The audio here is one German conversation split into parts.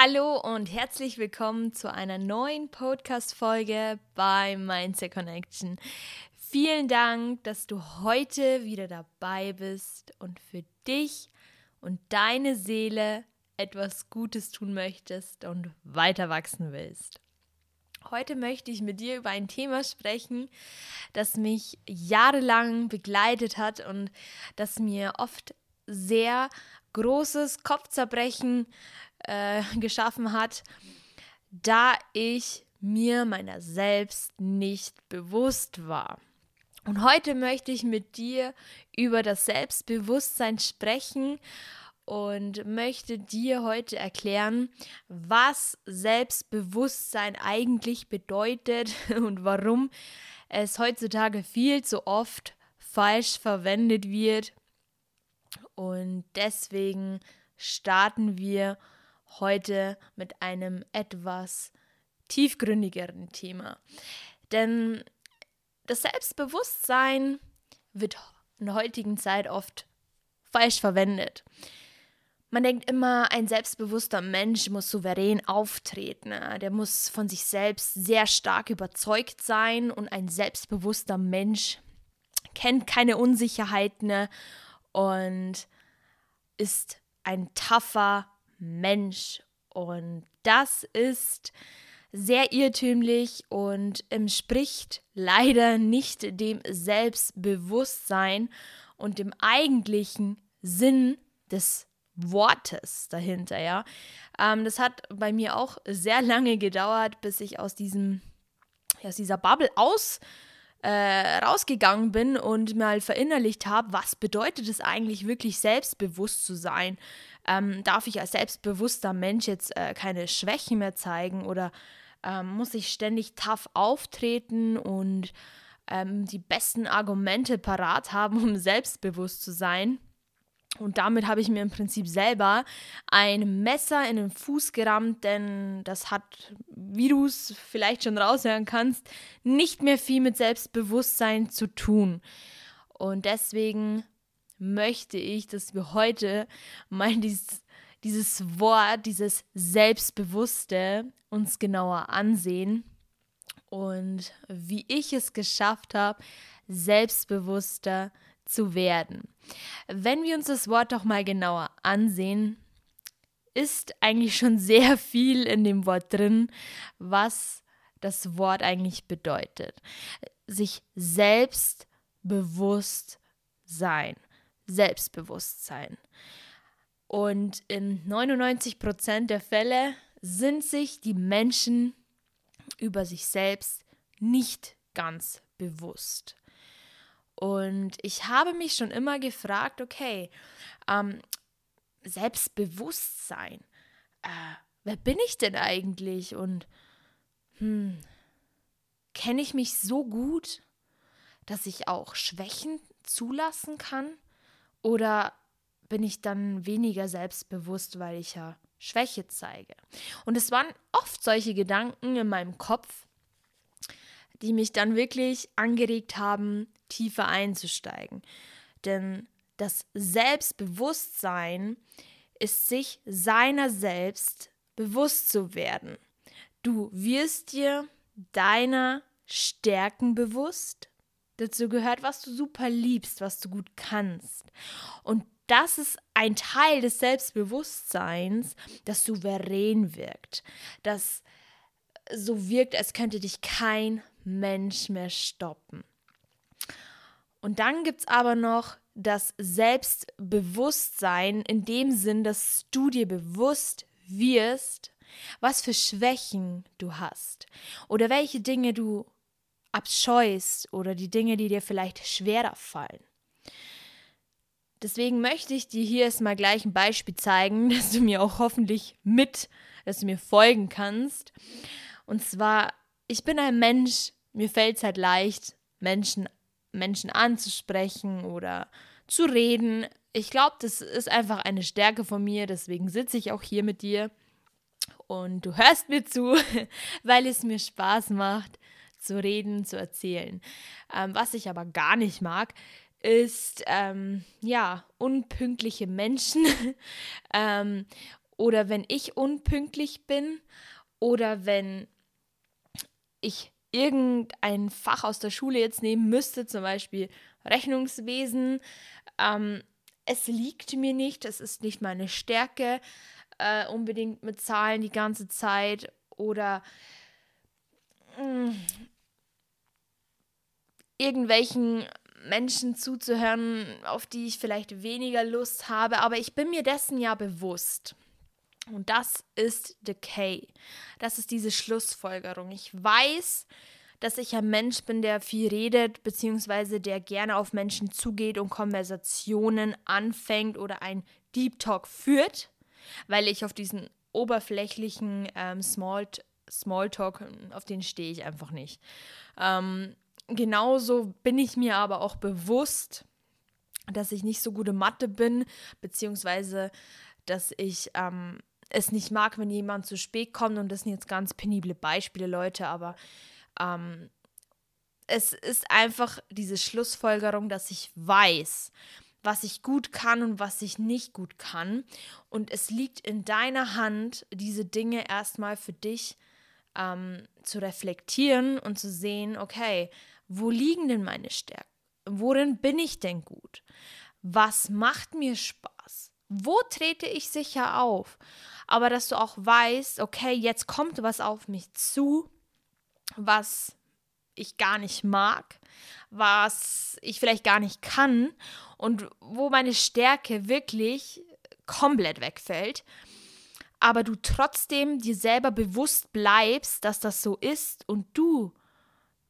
Hallo und herzlich willkommen zu einer neuen Podcast-Folge bei Mindset Connection. Vielen Dank, dass du heute wieder dabei bist und für dich und deine Seele etwas Gutes tun möchtest und weiter wachsen willst. Heute möchte ich mit dir über ein Thema sprechen, das mich jahrelang begleitet hat und das mir oft sehr großes Kopfzerbrechen äh, geschaffen hat, da ich mir meiner selbst nicht bewusst war. Und heute möchte ich mit dir über das Selbstbewusstsein sprechen und möchte dir heute erklären, was Selbstbewusstsein eigentlich bedeutet und warum es heutzutage viel zu oft falsch verwendet wird. Und deswegen starten wir heute mit einem etwas tiefgründigeren Thema. Denn das Selbstbewusstsein wird in der heutigen Zeit oft falsch verwendet. Man denkt immer, ein selbstbewusster Mensch muss souverän auftreten. Der muss von sich selbst sehr stark überzeugt sein und ein selbstbewusster Mensch kennt keine Unsicherheiten und ist ein tougher Mensch. Und das ist sehr irrtümlich und entspricht leider nicht dem Selbstbewusstsein und dem eigentlichen Sinn des Wortes dahinter, ja. Ähm, das hat bei mir auch sehr lange gedauert, bis ich aus diesem, aus dieser Bubble aus äh, rausgegangen bin und mal verinnerlicht habe, was bedeutet es eigentlich wirklich selbstbewusst zu sein? Ähm, darf ich als selbstbewusster Mensch jetzt äh, keine Schwächen mehr zeigen oder ähm, muss ich ständig tough auftreten und ähm, die besten Argumente parat haben, um selbstbewusst zu sein? Und damit habe ich mir im Prinzip selber ein Messer in den Fuß gerammt, denn das hat, wie du es vielleicht schon raushören kannst, nicht mehr viel mit Selbstbewusstsein zu tun. Und deswegen möchte ich, dass wir heute mal dieses, dieses Wort, dieses Selbstbewusste uns genauer ansehen und wie ich es geschafft habe, selbstbewusster zu werden. Wenn wir uns das Wort doch mal genauer ansehen, ist eigentlich schon sehr viel in dem Wort drin, was das Wort eigentlich bedeutet. Sich selbst bewusst sein, Selbstbewusstsein. Und in 99 Prozent der Fälle sind sich die Menschen über sich selbst nicht ganz bewusst. Und ich habe mich schon immer gefragt, okay, ähm, Selbstbewusstsein, äh, wer bin ich denn eigentlich? Und hm, kenne ich mich so gut, dass ich auch Schwächen zulassen kann? Oder bin ich dann weniger selbstbewusst, weil ich ja Schwäche zeige? Und es waren oft solche Gedanken in meinem Kopf, die mich dann wirklich angeregt haben, tiefer einzusteigen. Denn das Selbstbewusstsein ist sich seiner selbst bewusst zu werden. Du wirst dir deiner Stärken bewusst. Dazu gehört, was du super liebst, was du gut kannst. Und das ist ein Teil des Selbstbewusstseins, das souverän wirkt, das so wirkt, als könnte dich kein Mensch mehr stoppen. Und dann gibt es aber noch das Selbstbewusstsein in dem Sinn, dass du dir bewusst wirst, was für Schwächen du hast oder welche Dinge du abscheust oder die Dinge, die dir vielleicht schwerer fallen. Deswegen möchte ich dir hier erstmal gleich ein Beispiel zeigen, dass du mir auch hoffentlich mit, dass du mir folgen kannst. Und zwar, ich bin ein Mensch, mir fällt es halt leicht, Menschen, Menschen anzusprechen oder zu reden. Ich glaube, das ist einfach eine Stärke von mir, deswegen sitze ich auch hier mit dir und du hörst mir zu, weil es mir Spaß macht, zu reden, zu erzählen. Ähm, was ich aber gar nicht mag, ist ähm, ja unpünktliche Menschen ähm, oder wenn ich unpünktlich bin oder wenn ich irgendein Fach aus der Schule jetzt nehmen müsste, zum Beispiel Rechnungswesen. Ähm, es liegt mir nicht, es ist nicht meine Stärke, äh, unbedingt mit Zahlen die ganze Zeit oder mh, mm, irgendwelchen Menschen zuzuhören, auf die ich vielleicht weniger Lust habe, aber ich bin mir dessen ja bewusst. Und das ist Decay. Das ist diese Schlussfolgerung. Ich weiß, dass ich ein Mensch bin, der viel redet, beziehungsweise der gerne auf Menschen zugeht und Konversationen anfängt oder ein Deep Talk führt, weil ich auf diesen oberflächlichen ähm, Small, Smalltalk, auf den stehe ich einfach nicht. Ähm, genauso bin ich mir aber auch bewusst, dass ich nicht so gute Mathe bin, beziehungsweise dass ich ähm, es nicht mag, wenn jemand zu spät kommt. Und das sind jetzt ganz penible Beispiele, Leute, aber ähm, es ist einfach diese Schlussfolgerung, dass ich weiß, was ich gut kann und was ich nicht gut kann. Und es liegt in deiner Hand, diese Dinge erstmal für dich ähm, zu reflektieren und zu sehen, okay, wo liegen denn meine Stärken? Worin bin ich denn gut? Was macht mir Spaß? Wo trete ich sicher auf? Aber dass du auch weißt, okay, jetzt kommt was auf mich zu, was ich gar nicht mag, was ich vielleicht gar nicht kann und wo meine Stärke wirklich komplett wegfällt, aber du trotzdem dir selber bewusst bleibst, dass das so ist und du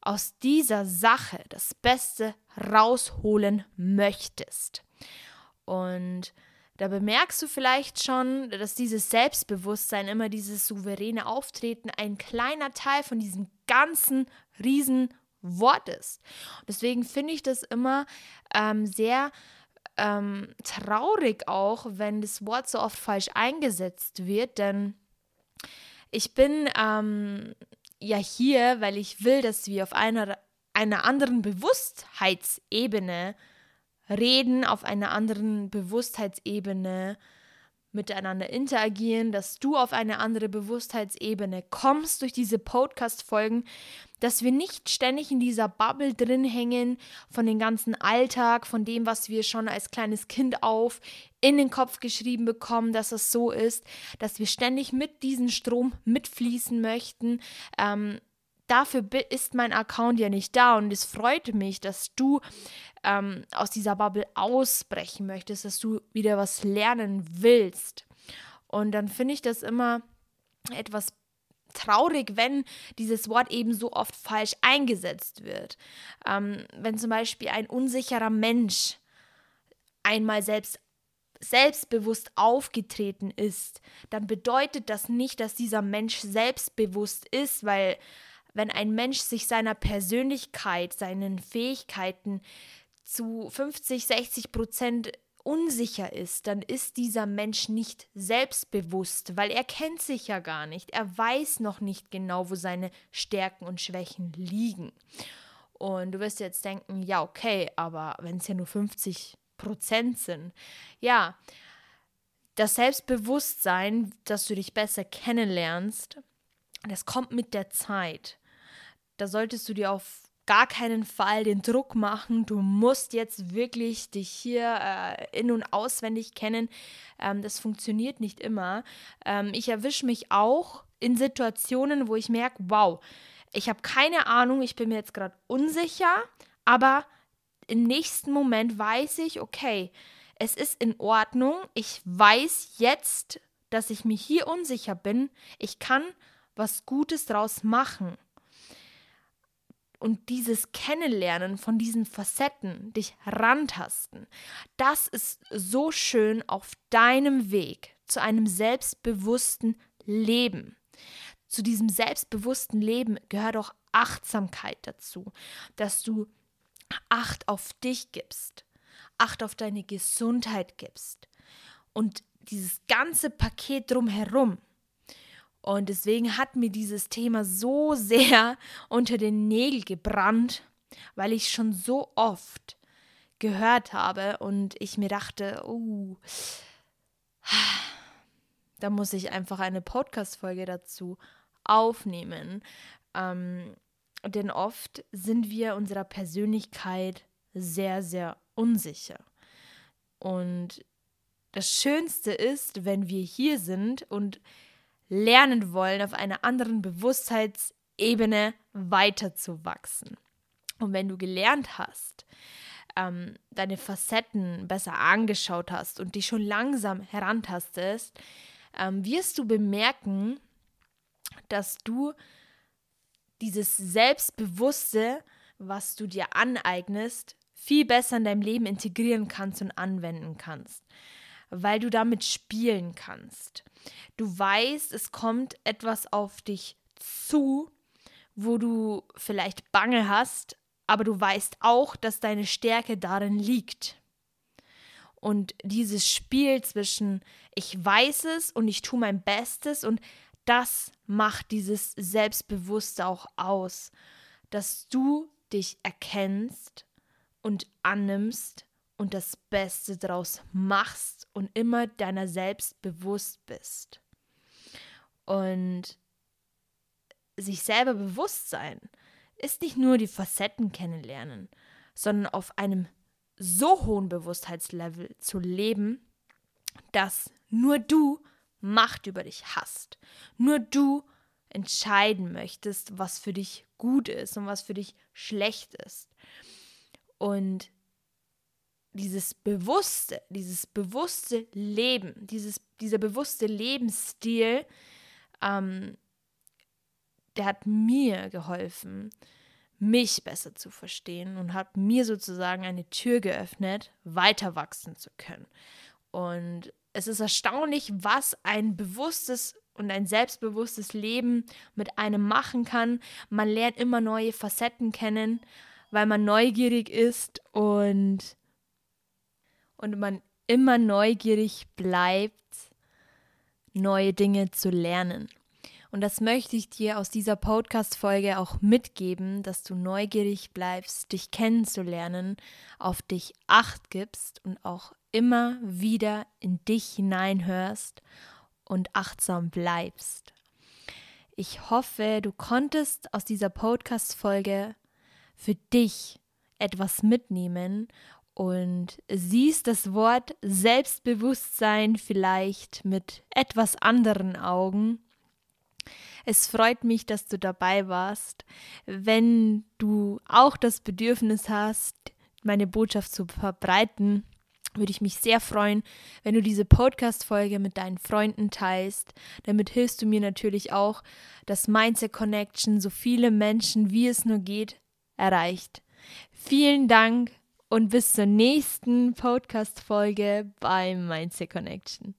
aus dieser Sache das Beste rausholen möchtest. Und da bemerkst du vielleicht schon, dass dieses Selbstbewusstsein, immer dieses souveräne Auftreten ein kleiner Teil von diesem ganzen riesen Wort ist. deswegen finde ich das immer ähm, sehr ähm, traurig auch, wenn das Wort so oft falsch eingesetzt wird, denn ich bin ähm, ja hier, weil ich will, dass wir auf einer, einer anderen Bewusstheitsebene reden, auf einer anderen Bewusstheitsebene miteinander interagieren, dass du auf eine andere Bewusstheitsebene kommst durch diese Podcast-Folgen, dass wir nicht ständig in dieser Bubble drin hängen von dem ganzen Alltag, von dem, was wir schon als kleines Kind auf in den Kopf geschrieben bekommen, dass es so ist, dass wir ständig mit diesem Strom mitfließen möchten. Ähm, dafür ist mein Account ja nicht da und es freut mich, dass du ähm, aus dieser Bubble ausbrechen möchtest, dass du wieder was lernen willst. Und dann finde ich das immer etwas traurig, wenn dieses Wort eben so oft falsch eingesetzt wird. Ähm, wenn zum Beispiel ein unsicherer Mensch einmal selbst selbstbewusst aufgetreten ist, dann bedeutet das nicht, dass dieser Mensch selbstbewusst ist, weil wenn ein Mensch sich seiner Persönlichkeit, seinen Fähigkeiten zu 50, 60 Prozent unsicher ist, dann ist dieser Mensch nicht selbstbewusst, weil er kennt sich ja gar nicht. Er weiß noch nicht genau, wo seine Stärken und Schwächen liegen. Und du wirst jetzt denken, ja, okay, aber wenn es ja nur 50 Prozent sind, ja, das Selbstbewusstsein, dass du dich besser kennenlernst, das kommt mit der Zeit. Da solltest du dir auf gar keinen Fall den Druck machen, du musst jetzt wirklich dich hier äh, in- und auswendig kennen. Ähm, das funktioniert nicht immer. Ähm, ich erwische mich auch in Situationen, wo ich merke, wow, ich habe keine Ahnung, ich bin mir jetzt gerade unsicher, aber im nächsten Moment weiß ich, okay, es ist in Ordnung, ich weiß jetzt, dass ich mir hier unsicher bin, ich kann was Gutes draus machen und dieses Kennenlernen von diesen Facetten, dich rantasten, das ist so schön auf deinem Weg zu einem selbstbewussten Leben. Zu diesem selbstbewussten Leben gehört auch Achtsamkeit dazu, dass du Acht auf dich gibst, Acht auf deine Gesundheit gibst und dieses ganze Paket drumherum und deswegen hat mir dieses Thema so sehr unter den Nägel gebrannt, weil ich schon so oft gehört habe und ich mir dachte, oh, da muss ich einfach eine Podcast-Folge dazu aufnehmen. Ähm, denn oft sind wir unserer Persönlichkeit sehr, sehr unsicher. Und das Schönste ist, wenn wir hier sind und lernen wollen, auf einer anderen Bewusstheitsebene weiterzuwachsen. Und wenn du gelernt hast, ähm, deine Facetten besser angeschaut hast und dich schon langsam herantastest, ähm, wirst du bemerken, dass du dieses Selbstbewusste, was du dir aneignest, viel besser in deinem Leben integrieren kannst und anwenden kannst, weil du damit spielen kannst. Du weißt, es kommt etwas auf dich zu, wo du vielleicht Bange hast, aber du weißt auch, dass deine Stärke darin liegt. Und dieses Spiel zwischen ich weiß es und ich tue mein Bestes und das macht dieses Selbstbewusste auch aus, dass du dich erkennst und annimmst und das Beste daraus machst und immer deiner selbst bewusst bist. Und sich selber bewusst sein ist nicht nur die Facetten kennenlernen, sondern auf einem so hohen Bewusstheitslevel zu leben, dass nur du Macht über dich hast. Nur du entscheiden möchtest, was für dich gut ist und was für dich schlecht ist. Und dieses bewusste, dieses bewusste Leben, dieses, dieser bewusste Lebensstil, ähm, der hat mir geholfen, mich besser zu verstehen und hat mir sozusagen eine Tür geöffnet, weiter wachsen zu können. Und es ist erstaunlich, was ein bewusstes und ein selbstbewusstes Leben mit einem machen kann. Man lernt immer neue Facetten kennen, weil man neugierig ist und, und man immer neugierig bleibt, neue Dinge zu lernen. Und das möchte ich dir aus dieser Podcast-Folge auch mitgeben, dass du neugierig bleibst, dich kennenzulernen, auf dich Acht gibst und auch immer wieder in dich hineinhörst und achtsam bleibst. Ich hoffe, du konntest aus dieser Podcast-Folge für dich etwas mitnehmen und siehst das Wort Selbstbewusstsein vielleicht mit etwas anderen Augen. Es freut mich, dass du dabei warst. Wenn du auch das Bedürfnis hast, meine Botschaft zu verbreiten, würde ich mich sehr freuen, wenn du diese Podcast-Folge mit deinen Freunden teilst. Damit hilfst du mir natürlich auch, dass Mindset Connection so viele Menschen wie es nur geht erreicht. Vielen Dank und bis zur nächsten Podcast-Folge bei Mindset Connection.